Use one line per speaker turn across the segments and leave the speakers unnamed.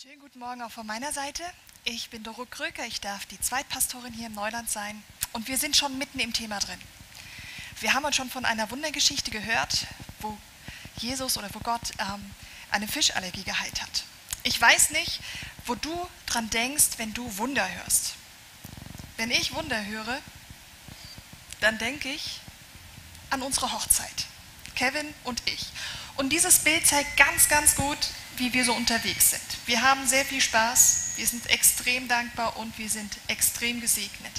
schönen guten Morgen auch von meiner Seite. Ich bin Doro Kröker, ich darf die Zweitpastorin hier im Neuland sein und wir sind schon mitten im Thema drin. Wir haben uns schon von einer Wundergeschichte gehört, wo Jesus oder wo Gott ähm, eine Fischallergie geheilt hat. Ich weiß nicht, wo du dran denkst, wenn du Wunder hörst. Wenn ich Wunder höre, dann denke ich an unsere Hochzeit. Kevin und ich. Und dieses Bild zeigt ganz, ganz gut, wie wir so unterwegs sind. Wir haben sehr viel Spaß, wir sind extrem dankbar und wir sind extrem gesegnet.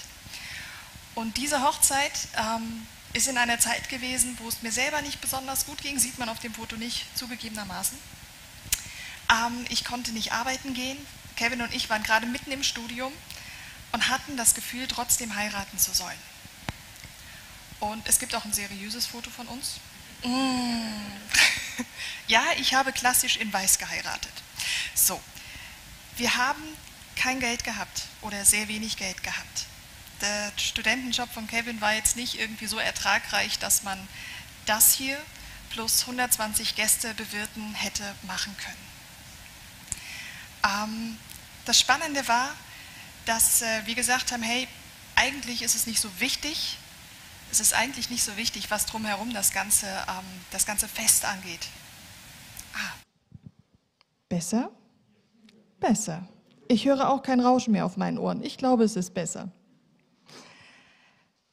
Und diese Hochzeit ähm, ist in einer Zeit gewesen, wo es mir selber nicht besonders gut ging, sieht man auf dem Foto nicht zugegebenermaßen. Ähm, ich konnte nicht arbeiten gehen. Kevin und ich waren gerade mitten im Studium und hatten das Gefühl, trotzdem heiraten zu sollen. Und es gibt auch ein seriöses Foto von uns. Mm. ja, ich habe klassisch in Weiß geheiratet. So, wir haben kein Geld gehabt oder sehr wenig Geld gehabt. Der Studentenjob von Kevin war jetzt nicht irgendwie so ertragreich, dass man das hier plus 120 Gäste bewirten hätte machen können. Ähm, das Spannende war, dass äh, wir gesagt haben, hey, eigentlich ist es nicht so wichtig, es ist eigentlich nicht so wichtig, was drumherum das ganze, ähm, das ganze Fest angeht.
Ah. Besser? Besser. Ich höre auch kein Rauschen mehr auf meinen Ohren. Ich glaube, es ist besser.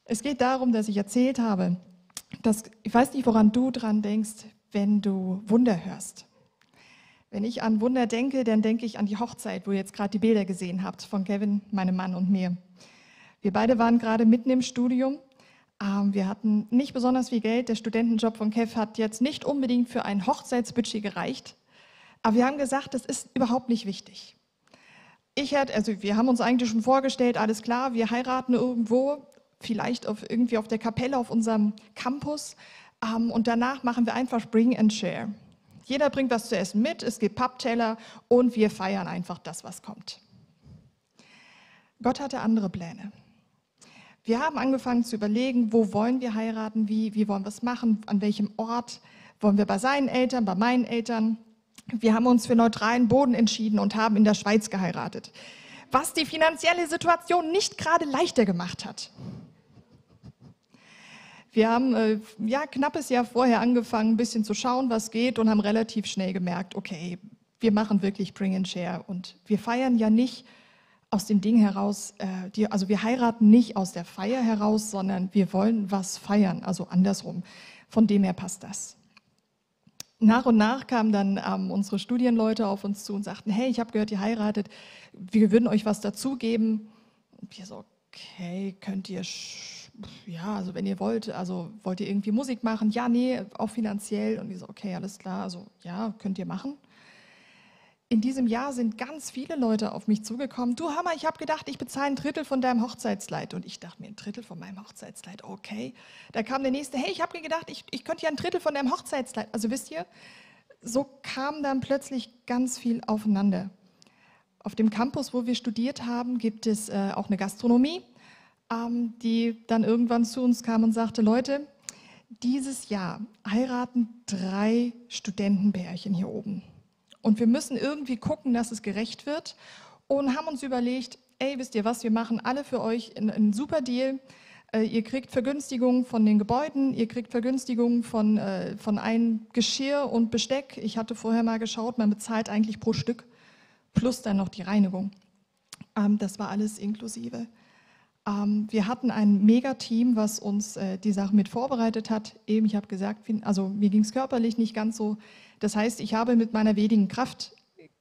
Es geht darum, dass ich erzählt habe, dass ich weiß nicht, woran du dran denkst, wenn du Wunder hörst. Wenn ich an Wunder denke, dann denke ich an die Hochzeit, wo ihr jetzt gerade die Bilder gesehen habt von Kevin, meinem Mann und mir. Wir beide waren gerade mitten im Studium wir hatten nicht besonders viel Geld. Der Studentenjob von Kev hat jetzt nicht unbedingt für ein Hochzeitsbudget gereicht. Aber wir haben gesagt, das ist überhaupt nicht wichtig. Ich hätte, also wir haben uns eigentlich schon vorgestellt, alles klar, wir heiraten irgendwo, vielleicht auf, irgendwie auf der Kapelle auf unserem Campus. Ähm, und danach machen wir einfach Bring and Share. Jeder bringt was zu essen mit, es gibt Pappteller und wir feiern einfach das, was kommt. Gott hatte andere Pläne. Wir haben angefangen zu überlegen, wo wollen wir heiraten, wie, wie wollen wir es machen, an welchem Ort wollen wir bei seinen Eltern, bei meinen Eltern. Wir haben uns für neutralen Boden entschieden und haben in der Schweiz geheiratet, was die finanzielle Situation nicht gerade leichter gemacht hat. Wir haben äh, ja knappes Jahr vorher angefangen, ein bisschen zu schauen, was geht und haben relativ schnell gemerkt, okay, wir machen wirklich Bring and Share und wir feiern ja nicht aus dem Ding heraus, äh, die, also wir heiraten nicht aus der Feier heraus, sondern wir wollen was feiern, also andersrum. Von dem her passt das. Nach und nach kamen dann ähm, unsere Studienleute auf uns zu und sagten, hey, ich habe gehört, ihr heiratet, wir würden euch was dazugeben. Und wir so, okay, könnt ihr, ja, also wenn ihr wollt, also wollt ihr irgendwie Musik machen? Ja, nee, auch finanziell. Und wir so, okay, alles klar, also ja, könnt ihr machen in diesem Jahr sind ganz viele Leute auf mich zugekommen. Du Hammer, ich habe gedacht, ich bezahle ein Drittel von deinem Hochzeitskleid. Und ich dachte mir, ein Drittel von meinem Hochzeitskleid, okay. Da kam der nächste, hey, ich habe mir gedacht, ich, ich könnte ja ein Drittel von deinem Hochzeitskleid. Also wisst ihr, so kam dann plötzlich ganz viel aufeinander. Auf dem Campus, wo wir studiert haben, gibt es äh, auch eine Gastronomie, ähm, die dann irgendwann zu uns kam und sagte, Leute, dieses Jahr heiraten drei Studentenbärchen hier oben. Und wir müssen irgendwie gucken, dass es gerecht wird und haben uns überlegt, ey, wisst ihr was, wir machen alle für euch einen, einen super Deal. Äh, ihr kriegt Vergünstigungen von den Gebäuden, ihr kriegt Vergünstigungen von, äh, von ein Geschirr und Besteck. Ich hatte vorher mal geschaut, man bezahlt eigentlich pro Stück plus dann noch die Reinigung. Ähm, das war alles inklusive. Ähm, wir hatten ein Mega-Team, was uns äh, die Sache mit vorbereitet hat. Eben, ich habe gesagt, also mir ging es körperlich nicht ganz so das heißt, ich habe mit meiner wenigen Kraft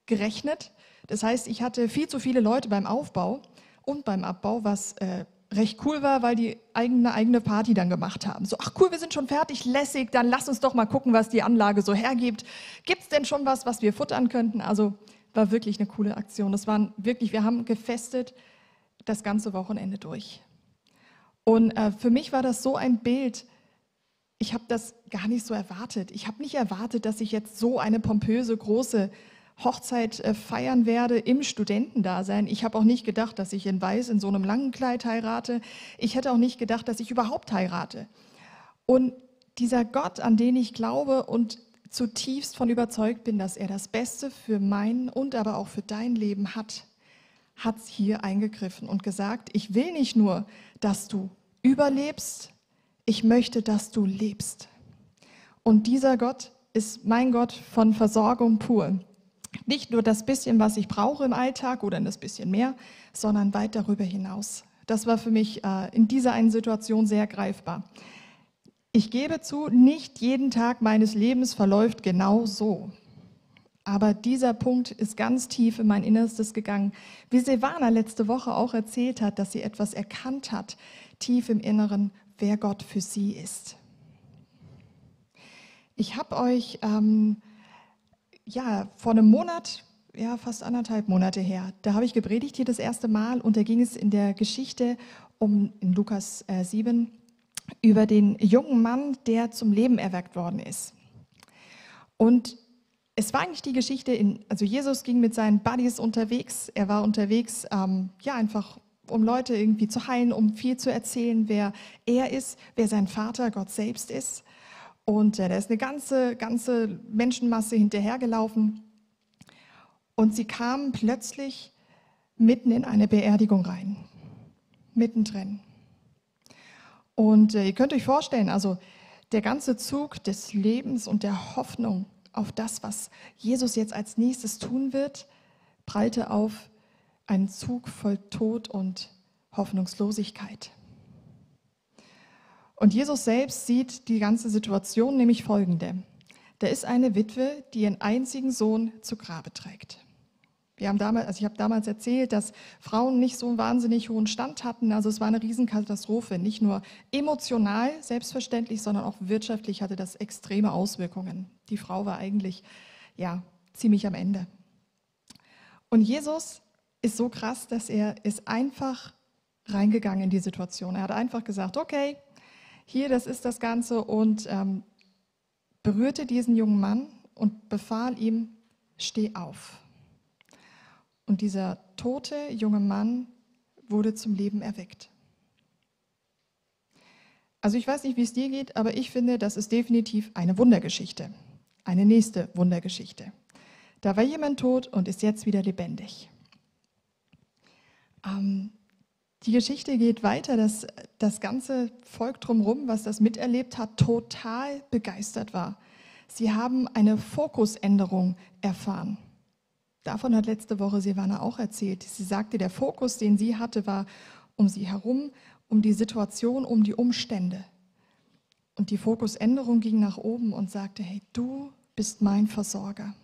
gerechnet. Das heißt, ich hatte viel zu viele Leute beim Aufbau und beim Abbau, was äh, recht cool war, weil die eigene eigene Party dann gemacht haben. So, ach cool, wir sind schon fertig, lässig, dann lass uns doch mal gucken, was die Anlage so hergibt. Gibt es denn schon was, was wir futtern könnten? Also war wirklich eine coole Aktion. Das waren wirklich, wir haben gefestet das ganze Wochenende durch. Und äh, für mich war das so ein Bild, ich habe das gar nicht so erwartet. Ich habe nicht erwartet, dass ich jetzt so eine pompöse, große Hochzeit äh, feiern werde im Studentendasein. Ich habe auch nicht gedacht, dass ich in Weiß in so einem langen Kleid heirate. Ich hätte auch nicht gedacht, dass ich überhaupt heirate. Und dieser Gott, an den ich glaube und zutiefst von überzeugt bin, dass er das Beste für mein und aber auch für dein Leben hat, hat hier eingegriffen und gesagt, ich will nicht nur, dass du überlebst, ich möchte, dass du lebst. Und dieser Gott ist mein Gott von Versorgung pur. Nicht nur das bisschen, was ich brauche im Alltag oder das bisschen mehr, sondern weit darüber hinaus. Das war für mich äh, in dieser einen Situation sehr greifbar. Ich gebe zu, nicht jeden Tag meines Lebens verläuft genau so. Aber dieser Punkt ist ganz tief in mein Innerstes gegangen. Wie Silvana letzte Woche auch erzählt hat, dass sie etwas erkannt hat, tief im Inneren, wer Gott für sie ist. Ich habe euch ähm, ja vor einem Monat, ja fast anderthalb Monate her, da habe ich gepredigt hier das erste Mal und da ging es in der Geschichte um in Lukas äh, 7 über den jungen Mann, der zum Leben erweckt worden ist. Und es war eigentlich die Geschichte, in, also Jesus ging mit seinen Buddies unterwegs. Er war unterwegs, ähm, ja, einfach um Leute irgendwie zu heilen, um viel zu erzählen, wer er ist, wer sein Vater, Gott selbst ist. Und äh, da ist eine ganze, ganze Menschenmasse hinterhergelaufen. Und sie kamen plötzlich mitten in eine Beerdigung rein. Mittendrin. Und äh, ihr könnt euch vorstellen, also der ganze Zug des Lebens und der Hoffnung auf das, was Jesus jetzt als nächstes tun wird, prallte auf einen Zug voll Tod und Hoffnungslosigkeit. Und Jesus selbst sieht die ganze Situation nämlich folgende. Da ist eine Witwe, die ihren einzigen Sohn zu Grabe trägt. Wir haben damals, also ich habe damals erzählt, dass Frauen nicht so einen wahnsinnig hohen Stand hatten. Also es war eine Riesenkatastrophe. Nicht nur emotional, selbstverständlich, sondern auch wirtschaftlich hatte das extreme Auswirkungen. Die Frau war eigentlich, ja, ziemlich am Ende. Und Jesus ist so krass, dass er ist einfach reingegangen in die Situation. Er hat einfach gesagt, okay, hier, das ist das Ganze und ähm, berührte diesen jungen Mann und befahl ihm, steh auf. Und dieser tote junge Mann wurde zum Leben erweckt. Also ich weiß nicht, wie es dir geht, aber ich finde, das ist definitiv eine Wundergeschichte. Eine nächste Wundergeschichte. Da war jemand tot und ist jetzt wieder lebendig. Ähm, die Geschichte geht weiter, dass das ganze Volk drumherum, was das miterlebt hat, total begeistert war. Sie haben eine Fokusänderung erfahren. Davon hat letzte Woche Silvana auch erzählt. Sie sagte, der Fokus, den sie hatte, war um sie herum, um die Situation, um die Umstände. Und die Fokusänderung ging nach oben und sagte, hey, du bist mein Versorger.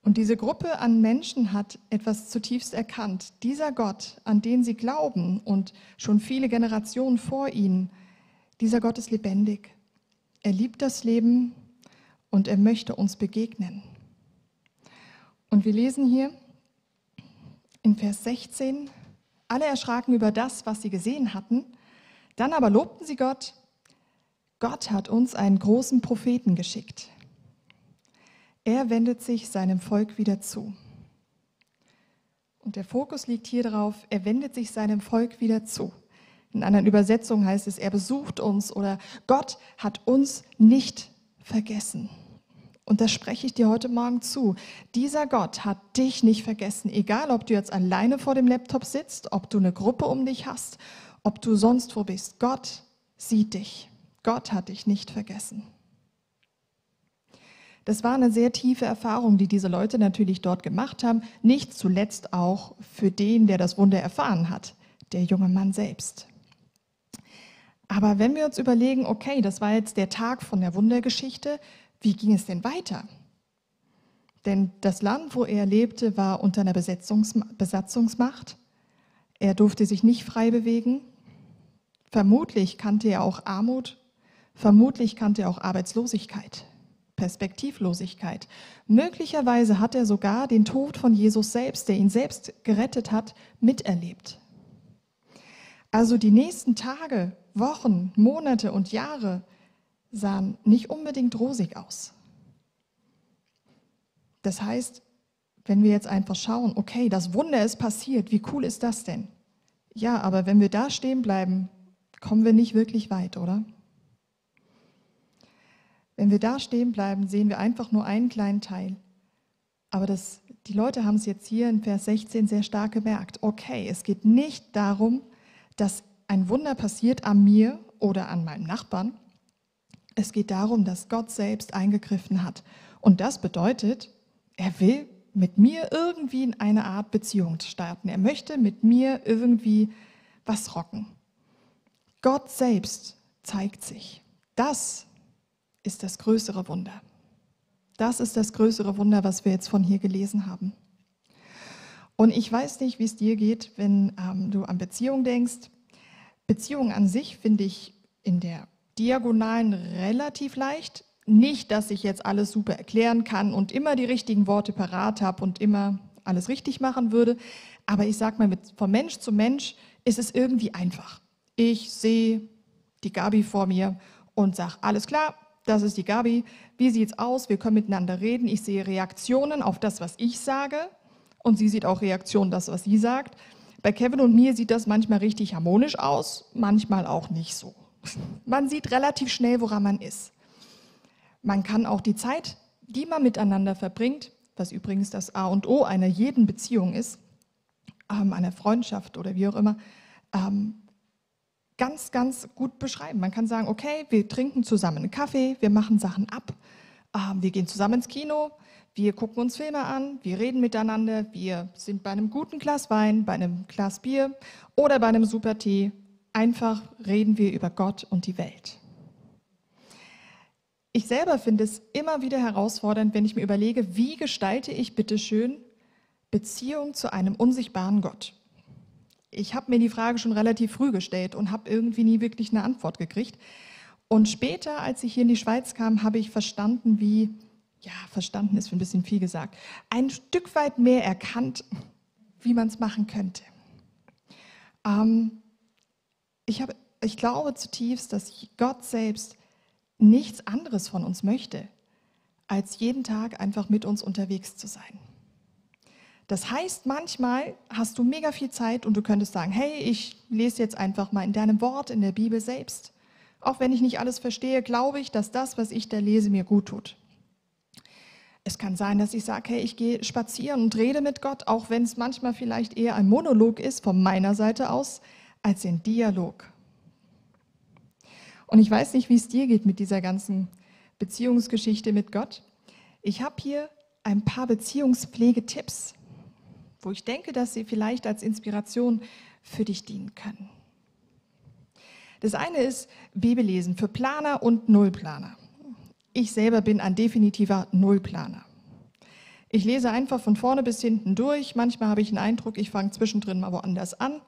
Und diese Gruppe an Menschen hat etwas zutiefst erkannt. Dieser Gott, an den sie glauben und schon viele Generationen vor ihnen, dieser Gott ist lebendig. Er liebt das Leben und er möchte uns begegnen. Und wir lesen hier in Vers 16, alle erschraken über das, was sie gesehen hatten, dann aber lobten sie Gott, Gott hat uns einen großen Propheten geschickt. Er wendet sich seinem Volk wieder zu. Und der Fokus liegt hier darauf, er wendet sich seinem Volk wieder zu. In anderen Übersetzungen heißt es, er besucht uns oder Gott hat uns nicht vergessen. Und das spreche ich dir heute Morgen zu. Dieser Gott hat dich nicht vergessen, egal ob du jetzt alleine vor dem Laptop sitzt, ob du eine Gruppe um dich hast, ob du sonst wo bist. Gott sieht dich. Gott hat dich nicht vergessen. Das war eine sehr tiefe Erfahrung, die diese Leute natürlich dort gemacht haben, nicht zuletzt auch für den, der das Wunder erfahren hat, der junge Mann selbst. Aber wenn wir uns überlegen, okay, das war jetzt der Tag von der Wundergeschichte, wie ging es denn weiter? Denn das Land, wo er lebte, war unter einer Besatzungsmacht. Er durfte sich nicht frei bewegen. Vermutlich kannte er auch Armut. Vermutlich kannte er auch Arbeitslosigkeit, Perspektivlosigkeit. Möglicherweise hat er sogar den Tod von Jesus selbst, der ihn selbst gerettet hat, miterlebt. Also die nächsten Tage, Wochen, Monate und Jahre sahen nicht unbedingt rosig aus. Das heißt, wenn wir jetzt einfach schauen, okay, das Wunder ist passiert, wie cool ist das denn? Ja, aber wenn wir da stehen bleiben, kommen wir nicht wirklich weit, oder? Wenn wir da stehen bleiben, sehen wir einfach nur einen kleinen Teil. Aber das, die Leute haben es jetzt hier in Vers 16 sehr stark gemerkt. Okay, es geht nicht darum, dass ein Wunder passiert an mir oder an meinem Nachbarn. Es geht darum, dass Gott selbst eingegriffen hat. Und das bedeutet, er will mit mir irgendwie in eine Art Beziehung starten. Er möchte mit mir irgendwie was rocken. Gott selbst zeigt sich. Das ist das größere Wunder. Das ist das größere Wunder, was wir jetzt von hier gelesen haben. Und ich weiß nicht, wie es dir geht, wenn ähm, du an Beziehung denkst. Beziehung an sich finde ich in der Diagonalen relativ leicht. Nicht, dass ich jetzt alles super erklären kann und immer die richtigen Worte parat habe und immer alles richtig machen würde. Aber ich sage mal, mit, von Mensch zu Mensch ist es irgendwie einfach. Ich sehe die Gabi vor mir und sage, alles klar, das ist die Gabi. Wie sieht es aus? Wir können miteinander reden. Ich sehe Reaktionen auf das, was ich sage. Und sie sieht auch Reaktionen das, was sie sagt. Bei Kevin und mir sieht das manchmal richtig harmonisch aus, manchmal auch nicht so. Man sieht relativ schnell, woran man ist. Man kann auch die Zeit, die man miteinander verbringt, was übrigens das A und O einer jeden Beziehung ist, ähm, einer Freundschaft oder wie auch immer, ähm, ganz, ganz gut beschreiben. Man kann sagen, okay, wir trinken zusammen einen Kaffee, wir machen Sachen ab, ähm, wir gehen zusammen ins Kino, wir gucken uns Filme an, wir reden miteinander, wir sind bei einem guten Glas Wein, bei einem Glas Bier oder bei einem super Tee. Einfach reden wir über Gott und die Welt. Ich selber finde es immer wieder herausfordernd, wenn ich mir überlege, wie gestalte ich bitte schön Beziehung zu einem unsichtbaren Gott. Ich habe mir die Frage schon relativ früh gestellt und habe irgendwie nie wirklich eine Antwort gekriegt. Und später, als ich hier in die Schweiz kam, habe ich verstanden, wie, ja, verstanden ist ein bisschen viel gesagt, ein Stück weit mehr erkannt, wie man es machen könnte. Ähm, ich, hab, ich glaube zutiefst, dass Gott selbst nichts anderes von uns möchte, als jeden Tag einfach mit uns unterwegs zu sein. Das heißt, manchmal hast du mega viel Zeit und du könntest sagen, hey, ich lese jetzt einfach mal in deinem Wort, in der Bibel selbst. Auch wenn ich nicht alles verstehe, glaube ich, dass das, was ich da lese, mir gut tut. Es kann sein, dass ich sage, hey, ich gehe spazieren und rede mit Gott, auch wenn es manchmal vielleicht eher ein Monolog ist von meiner Seite aus, als ein Dialog. Und ich weiß nicht, wie es dir geht mit dieser ganzen Beziehungsgeschichte mit Gott. Ich habe hier ein paar Beziehungspflegetipps, wo ich denke, dass sie vielleicht als Inspiration für dich dienen können. Das eine ist Bibellesen für Planer und Nullplaner. Ich selber bin ein definitiver Nullplaner. Ich lese einfach von vorne bis hinten durch. Manchmal habe ich den Eindruck, ich fange zwischendrin mal woanders an.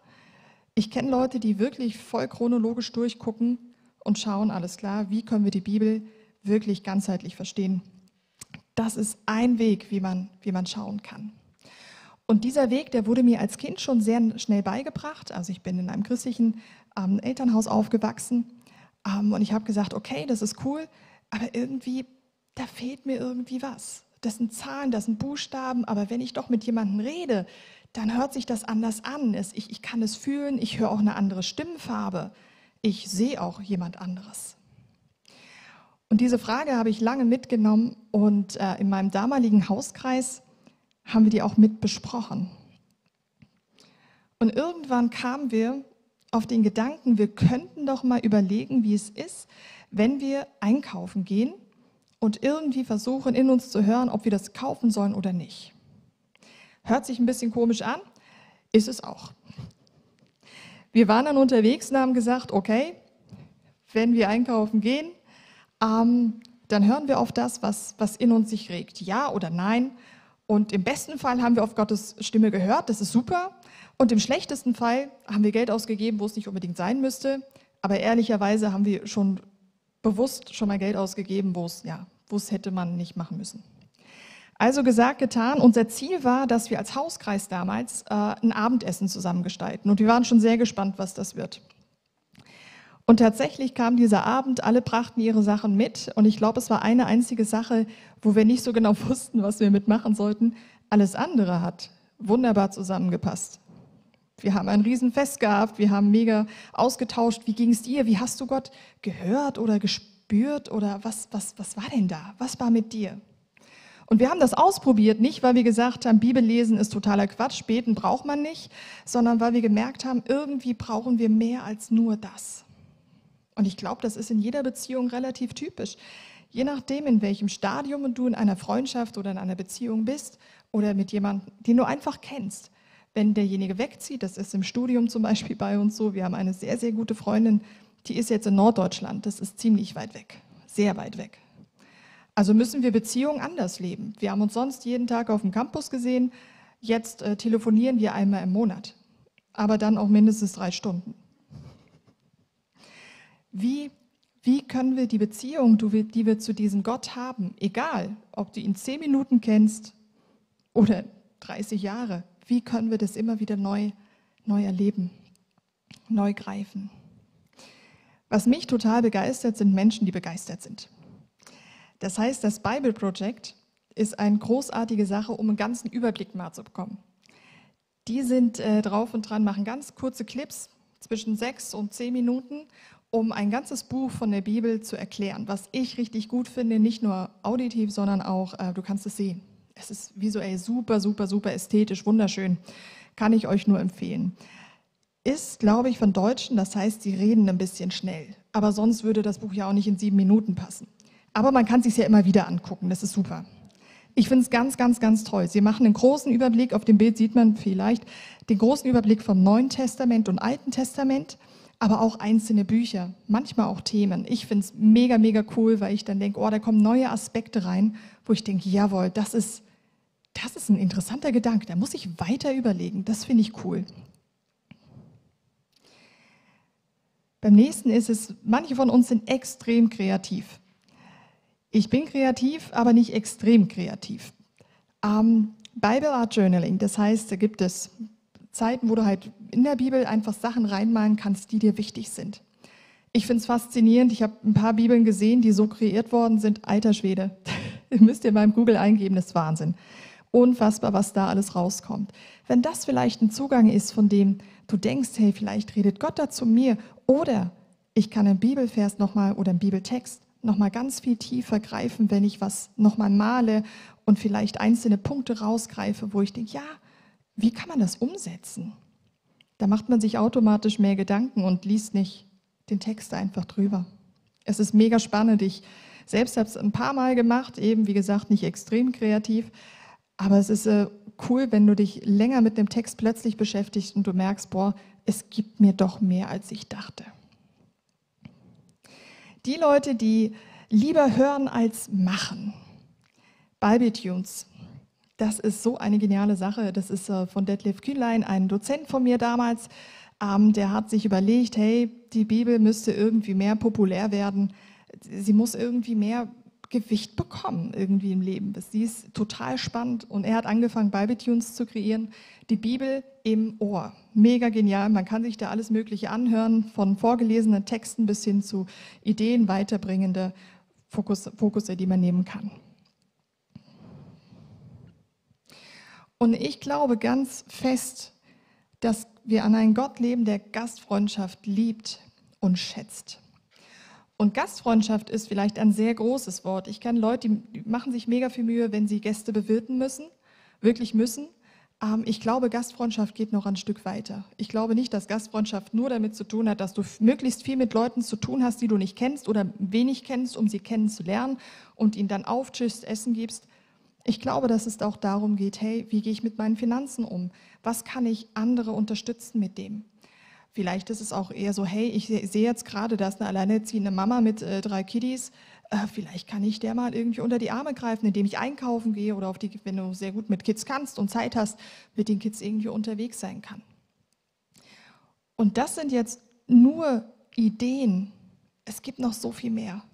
Ich kenne Leute, die wirklich voll chronologisch durchgucken und schauen, alles klar, wie können wir die Bibel wirklich ganzheitlich verstehen. Das ist ein Weg, wie man, wie man schauen kann. Und dieser Weg, der wurde mir als Kind schon sehr schnell beigebracht. Also ich bin in einem christlichen ähm, Elternhaus aufgewachsen ähm, und ich habe gesagt, okay, das ist cool, aber irgendwie, da fehlt mir irgendwie was. Das sind Zahlen, das sind Buchstaben, aber wenn ich doch mit jemandem rede, dann hört sich das anders an. Ich, ich kann es fühlen, ich höre auch eine andere Stimmfarbe ich sehe auch jemand anderes. Und diese Frage habe ich lange mitgenommen und äh, in meinem damaligen Hauskreis haben wir die auch mit besprochen. Und irgendwann kamen wir auf den Gedanken, wir könnten doch mal überlegen, wie es ist, wenn wir einkaufen gehen und irgendwie versuchen, in uns zu hören, ob wir das kaufen sollen oder nicht. Hört sich ein bisschen komisch an, ist es auch. Wir waren dann unterwegs und haben gesagt, okay, wenn wir einkaufen gehen, ähm, dann hören wir auf das, was, was in uns sich regt, ja oder nein. Und im besten Fall haben wir auf Gottes Stimme gehört, das ist super. Und im schlechtesten Fall haben wir Geld ausgegeben, wo es nicht unbedingt sein müsste. Aber ehrlicherweise haben wir schon bewusst schon mal Geld ausgegeben, wo es, ja, wo es hätte man nicht machen müssen. Also gesagt, getan. Unser Ziel war, dass wir als Hauskreis damals äh, ein Abendessen zusammengestalten. Und wir waren schon sehr gespannt, was das wird. Und tatsächlich kam dieser Abend, alle brachten ihre Sachen mit. Und ich glaube, es war eine einzige Sache, wo wir nicht so genau wussten, was wir mitmachen sollten. Alles andere hat wunderbar zusammengepasst. Wir haben ein Riesenfest gehabt, wir haben mega ausgetauscht. Wie ging es dir? Wie hast du Gott gehört oder gespürt? oder was, was, was war denn da? Was war mit dir? Und wir haben das ausprobiert, nicht weil wir gesagt haben, Bibellesen ist totaler Quatsch, beten braucht man nicht, sondern weil wir gemerkt haben, irgendwie brauchen wir mehr als nur das. Und ich glaube, das ist in jeder Beziehung relativ typisch. Je nachdem, in welchem Stadium du in einer Freundschaft oder in einer Beziehung bist oder mit jemandem, den du einfach kennst. Wenn derjenige wegzieht, das ist im Studium zum Beispiel bei uns so, wir haben eine sehr, sehr gute Freundin, die ist jetzt in Norddeutschland, das ist ziemlich weit weg, sehr weit weg. Also müssen wir Beziehungen anders leben. Wir haben uns sonst jeden Tag auf dem Campus gesehen, jetzt äh, telefonieren wir einmal im Monat, aber dann auch mindestens drei Stunden. Wie, wie können wir die Beziehung, die wir zu diesem Gott haben, egal ob du ihn zehn Minuten kennst oder 30 Jahre, wie können wir das immer wieder neu, neu erleben, neu greifen? Was mich total begeistert, sind Menschen, die begeistert sind. Das heißt, das Bible Project ist eine großartige Sache, um einen ganzen Überblick mal zu bekommen. Die sind äh, drauf und dran, machen ganz kurze Clips zwischen sechs und zehn Minuten, um ein ganzes Buch von der Bibel zu erklären. Was ich richtig gut finde, nicht nur auditiv, sondern auch, äh, du kannst es sehen. Es ist visuell super, super, super ästhetisch, wunderschön. Kann ich euch nur empfehlen ist, glaube ich, von Deutschen, das heißt, sie reden ein bisschen schnell. Aber sonst würde das Buch ja auch nicht in sieben Minuten passen. Aber man kann es sich ja immer wieder angucken, das ist super. Ich finde es ganz, ganz, ganz toll. Sie machen einen großen Überblick, auf dem Bild sieht man vielleicht den großen Überblick vom Neuen Testament und Alten Testament, aber auch einzelne Bücher, manchmal auch Themen. Ich finde es mega, mega cool, weil ich dann denke, oh, da kommen neue Aspekte rein, wo ich denke, jawohl, das ist, das ist ein interessanter Gedanke, da muss ich weiter überlegen. Das finde ich cool. Beim nächsten ist es, manche von uns sind extrem kreativ. Ich bin kreativ, aber nicht extrem kreativ. Ähm, Bible Art Journaling, das heißt, da gibt es Zeiten, wo du halt in der Bibel einfach Sachen reinmalen kannst, die dir wichtig sind. Ich finde es faszinierend. Ich habe ein paar Bibeln gesehen, die so kreiert worden sind. Alter Schwede. müsst ihr beim Google eingeben, das ist Wahnsinn. Unfassbar, was da alles rauskommt. Wenn das vielleicht ein Zugang ist, von dem du denkst, hey, vielleicht redet Gott da zu mir oder ich kann einen Bibelvers nochmal oder einen Bibeltext nochmal ganz viel tiefer greifen, wenn ich was nochmal male und vielleicht einzelne Punkte rausgreife, wo ich denke, ja, wie kann man das umsetzen? Da macht man sich automatisch mehr Gedanken und liest nicht den Text einfach drüber. Es ist mega spannend. Ich selbst habe es ein paar Mal gemacht, eben wie gesagt nicht extrem kreativ, aber es ist äh, cool, wenn du dich länger mit dem Text plötzlich beschäftigst und du merkst, boah, es gibt mir doch mehr, als ich dachte. Die Leute, die lieber hören als machen. Bibletunes, das ist so eine geniale Sache. Das ist äh, von Detlef Kühlein, ein Dozent von mir damals. Ähm, der hat sich überlegt, hey, die Bibel müsste irgendwie mehr populär werden. Sie muss irgendwie mehr Gewicht bekommen irgendwie im Leben. Sie ist total spannend und er hat angefangen, Bibletunes zu kreieren. Die Bibel im Ohr. Mega genial. Man kann sich da alles Mögliche anhören, von vorgelesenen Texten bis hin zu Ideen weiterbringende Fokus, Fokusse, die man nehmen kann. Und ich glaube ganz fest, dass wir an einen Gott leben, der Gastfreundschaft liebt und schätzt. Und Gastfreundschaft ist vielleicht ein sehr großes Wort. Ich kenne Leute, die machen sich mega viel Mühe, wenn sie Gäste bewirten müssen, wirklich müssen. Ähm, ich glaube, Gastfreundschaft geht noch ein Stück weiter. Ich glaube nicht, dass Gastfreundschaft nur damit zu tun hat, dass du möglichst viel mit Leuten zu tun hast, die du nicht kennst oder wenig kennst, um sie kennenzulernen und ihnen dann auftischst, Essen gibst. Ich glaube, dass es auch darum geht, hey, wie gehe ich mit meinen Finanzen um? Was kann ich andere unterstützen mit dem? Vielleicht ist es auch eher so, hey, ich sehe jetzt gerade, da ist eine alleinerziehende Mama mit äh, drei Kiddies. Äh, vielleicht kann ich der mal irgendwie unter die Arme greifen, indem ich einkaufen gehe oder auf die, wenn du sehr gut mit Kids kannst und Zeit hast, mit den Kids irgendwie unterwegs sein kann. Und das sind jetzt nur Ideen. Es gibt noch so viel mehr.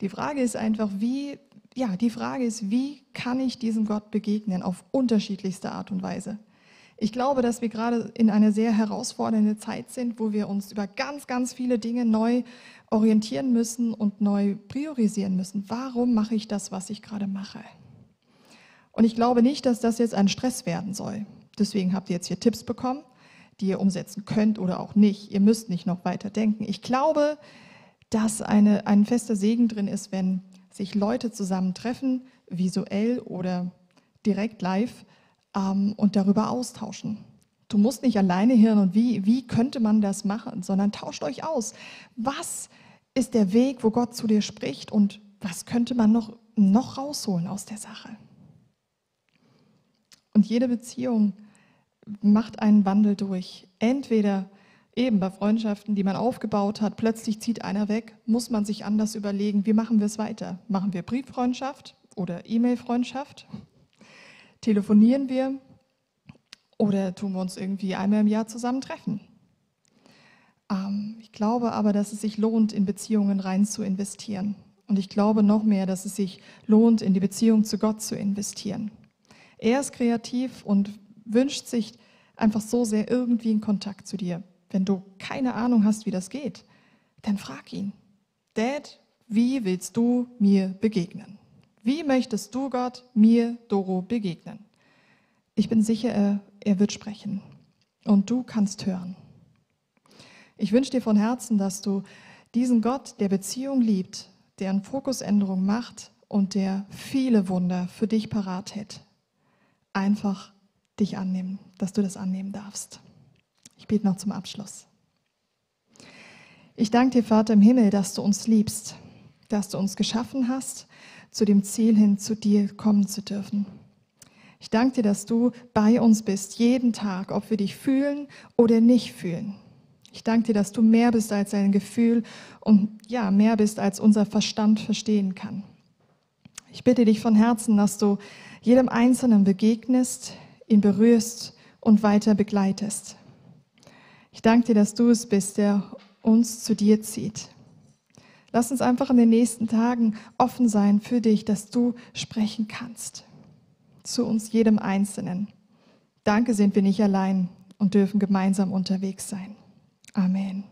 Die Frage ist einfach, wie, ja, die Frage ist, wie kann ich diesem Gott begegnen auf unterschiedlichste Art und Weise? Ich glaube, dass wir gerade in einer sehr herausfordernden Zeit sind, wo wir uns über ganz, ganz viele Dinge neu orientieren müssen und neu priorisieren müssen. Warum mache ich das, was ich gerade mache? Und ich glaube nicht, dass das jetzt ein Stress werden soll. Deswegen habt ihr jetzt hier Tipps bekommen, die ihr umsetzen könnt oder auch nicht. Ihr müsst nicht noch weiter denken. Ich glaube, dass eine, ein fester Segen drin ist, wenn sich Leute zusammentreffen, visuell oder direkt live, ähm, und darüber austauschen. Du musst nicht alleine hirn und wie, wie könnte man das machen, sondern tauscht euch aus. Was ist der Weg, wo Gott zu dir spricht und was könnte man noch, noch rausholen aus der Sache? Und jede Beziehung macht einen Wandel durch. Entweder eben bei Freundschaften, die man aufgebaut hat, plötzlich zieht einer weg, muss man sich anders überlegen, wie machen wir es weiter? Machen wir Brieffreundschaft oder E-Mail-Freundschaft? Telefonieren wir oder tun wir uns irgendwie einmal im Jahr zusammen treffen? Ähm, ich glaube aber, dass es sich lohnt, in Beziehungen rein zu investieren. Und ich glaube noch mehr, dass es sich lohnt, in die Beziehung zu Gott zu investieren. Er ist kreativ und wünscht sich einfach so sehr irgendwie in Kontakt zu dir. Wenn du keine Ahnung hast, wie das geht, dann frag ihn. Dad, wie willst du mir begegnen? Wie möchtest du Gott mir, Doro, begegnen? Ich bin sicher, er, wird sprechen und du kannst hören. Ich wünsche dir von Herzen, dass du diesen Gott, der Beziehung liebt, der eine Fokusänderung macht und der viele Wunder für dich parat hält, einfach dich annehmen, dass du das annehmen darfst. Ich bete noch zum Abschluss. Ich danke dir, Vater im Himmel, dass du uns liebst, dass du uns geschaffen hast, zu dem Ziel hin, zu dir kommen zu dürfen. Ich danke dir, dass du bei uns bist, jeden Tag, ob wir dich fühlen oder nicht fühlen. Ich danke dir, dass du mehr bist als ein Gefühl und ja, mehr bist, als unser Verstand verstehen kann. Ich bitte dich von Herzen, dass du jedem Einzelnen begegnest, ihn berührst und weiter begleitest. Ich danke dir, dass du es bist, der uns zu dir zieht. Lass uns einfach in den nächsten Tagen offen sein für dich, dass du sprechen kannst. Zu uns jedem Einzelnen. Danke sind wir nicht allein und dürfen gemeinsam unterwegs sein. Amen.